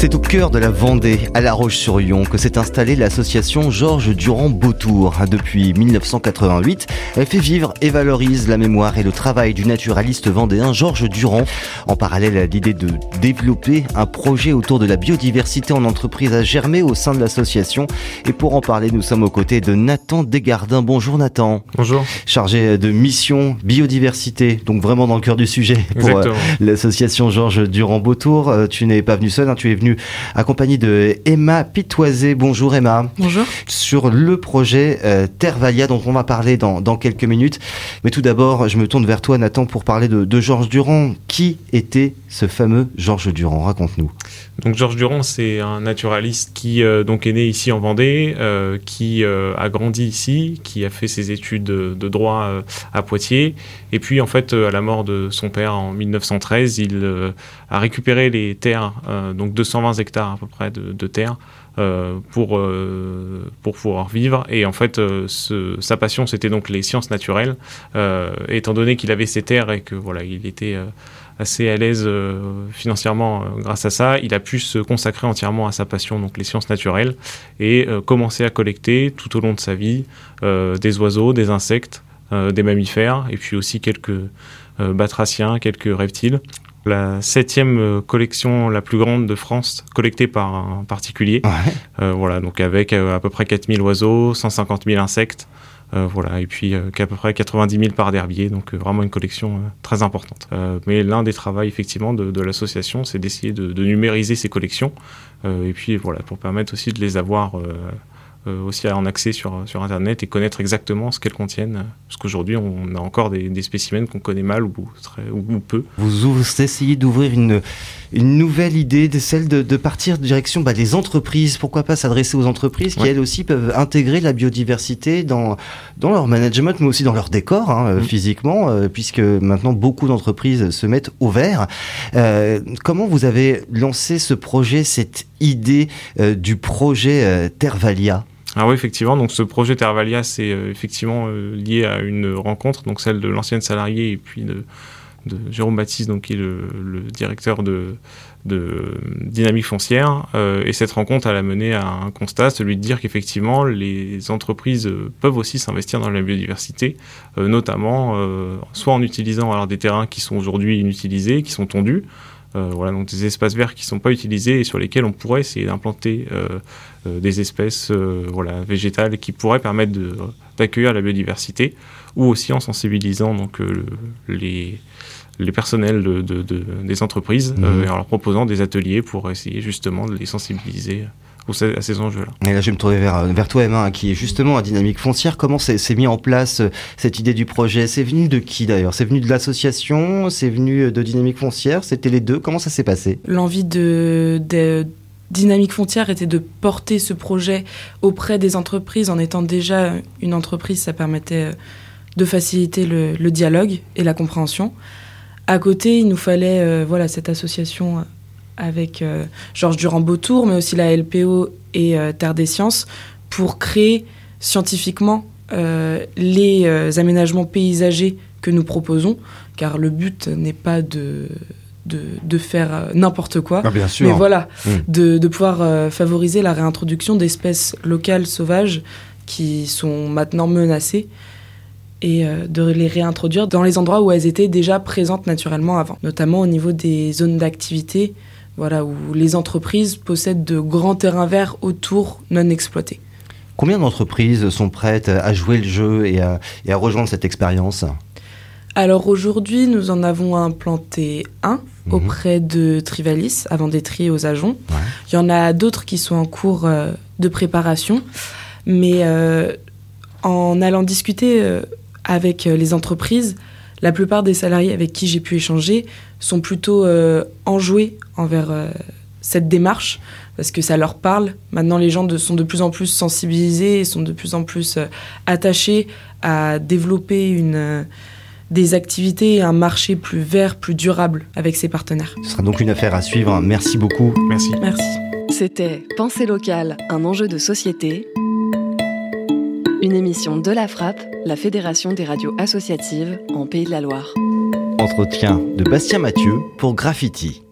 C'est au cœur de la Vendée, à La Roche-sur-Yon, que s'est installée l'association Georges Durand-Beautour. Depuis 1988, elle fait vivre et valorise la mémoire et le travail du naturaliste vendéen Georges Durand. En parallèle à l'idée de développer un projet autour de la biodiversité en entreprise à germer au sein de l'association. Et pour en parler, nous sommes aux côtés de Nathan Desgardins. Bonjour Nathan. Bonjour. Chargé de mission biodiversité, donc vraiment dans le cœur du sujet pour euh, l'association Georges Durand-Beautour. Euh, tu n'es pas venu seul, hein, tu es venu accompagné de Emma Pitoisé. Bonjour Emma. Bonjour. Sur le projet euh, Tervalia dont on va parler dans, quelques minutes. Mais tout d'abord, je me tourne vers toi Nathan pour parler de, Georges Durand. Qui était ce fameux Georges Durand? Raconte-nous. Donc Georges Durand, c'est un naturaliste qui euh, donc est né ici en Vendée, euh, qui a grandi ici, qui a fait ses études de, droit à Poitiers. Et puis en fait, à la mort de son père en 1913, il a récupéré les terres, donc 200 120 hectares à peu près de, terre euh, pour, euh, pour pouvoir vivre. Et en fait, euh, sa passion, c'était donc les sciences naturelles. étant donné qu'il avait ces terres et que voilà, il était assez à l'aise financièrement grâce à ça, il a pu se consacrer entièrement à sa passion, donc les sciences naturelles, et commencer à collecter tout au long de sa vie des oiseaux, des insectes, des mammifères, et puis aussi quelques batraciens, quelques reptiles la septième euh, collection la plus grande de France collectée par un particulier. Euh, voilà, donc avec euh, à peu près 4000 oiseaux, 150 000 insectes, voilà, et puis qu'à peu près 90 000 parts d'herbier, donc vraiment une collection très importante. mais l'un des travaux effectivement de, l'association, c'est d'essayer de, de, numériser ces collections, et puis voilà, pour permettre aussi de les avoir aussi en accès sur, sur Internet et connaître exactement ce qu'elles contiennent. Parce qu'aujourd'hui, on a encore des, des spécimens qu'on connaît mal ou, très, ou, peu. Vous, essayez d'ouvrir une, une nouvelle idée, de celle de, de partir direction bah, des entreprises. Pourquoi pas s'adresser aux entreprises qui, elles aussi, peuvent intégrer la biodiversité dans, dans leur management, mais aussi dans leur décor, hein, mm. physiquement, euh, puisque maintenant, beaucoup d'entreprises se mettent au vert. Euh, comment vous avez lancé ce projet, cette idée euh, du projet Tervalia? Ah oui, effectivement. Donc ce projet Tervalia, c'est euh, effectivement euh, lié à une rencontre, donc celle de l'ancienne salariée et puis de, Jérôme Baptiste, donc qui est le, directeur de, Dynamique Foncière. Euh, et cette rencontre, a mené à un constat, celui de dire qu'effectivement, les entreprises peuvent aussi s'investir dans la biodiversité, notamment soit en utilisant alors des terrains qui sont aujourd'hui inutilisés, qui sont tondus, voilà, donc des espaces verts qui ne sont pas utilisés et sur lesquels on pourrait essayer d'implanter euh, euh, des espèces voilà, végétales qui pourraient permettre d'accueillir la biodiversité, ou aussi en sensibilisant donc, les, les personnels de, des entreprises mmh. et en leur proposant des ateliers pour essayer justement de les sensibiliser à ces enjeux-là. Et là, je vais me tourner vers, vers toi, Emma, qui est justement à Dynamique Foncière. Comment s'est mis en place euh, cette idée du projet? C'est venu de qui d'ailleurs? C'est venu de l'association? C'est venu de Dynamique Foncière? C'était les deux? Comment ça s'est passé? L'envie de, Dynamique Foncière était de porter ce projet auprès des entreprises. En étant déjà une entreprise, ça permettait euh, de faciliter le, dialogue et la compréhension. À côté, il nous fallait euh, voilà cette association avec euh, Georges Durand-Beautour, mais aussi la LPO et euh, Terre des Sciences, pour créer scientifiquement euh, les aménagements paysagers que nous proposons, car le but n'est pas de, de, faire n'importe quoi, ah, bien sûr. mais voilà, mmh. de, de, pouvoir favoriser la réintroduction d'espèces locales sauvages qui sont maintenant menacées et de les réintroduire dans les endroits où elles étaient déjà présentes naturellement avant, notamment au niveau des zones d'activité voilà, où les entreprises possèdent de grands terrains verts autour non exploités. Combien d'entreprises sont prêtes à jouer le jeu et à, rejoindre cette expérience? Alors aujourd'hui, nous en avons implanté un mhm. auprès de Trivalis, avant d'être aux agents. Il y en a d'autres qui sont en cours euh, de préparation. Mais euh, en allant discuter euh, avec les entreprises, la plupart des salariés avec qui j'ai pu échanger sont plutôt euh, enjoués envers euh, cette démarche parce que ça leur parle. Maintenant, les gens sont de plus en plus sensibilisés et sont de plus en plus euh, attachés à développer une, des activités et un marché plus vert, plus durable avec ses partenaires. Ce sera donc une affaire à suivre. Merci beaucoup. Merci. Merci. C'était Pensée locale, un enjeu de société Une émission de la Frappe, la Fédération des radios associatives en Pays de la Loire. Entretien de Bastien Mathieu pour Graffiti.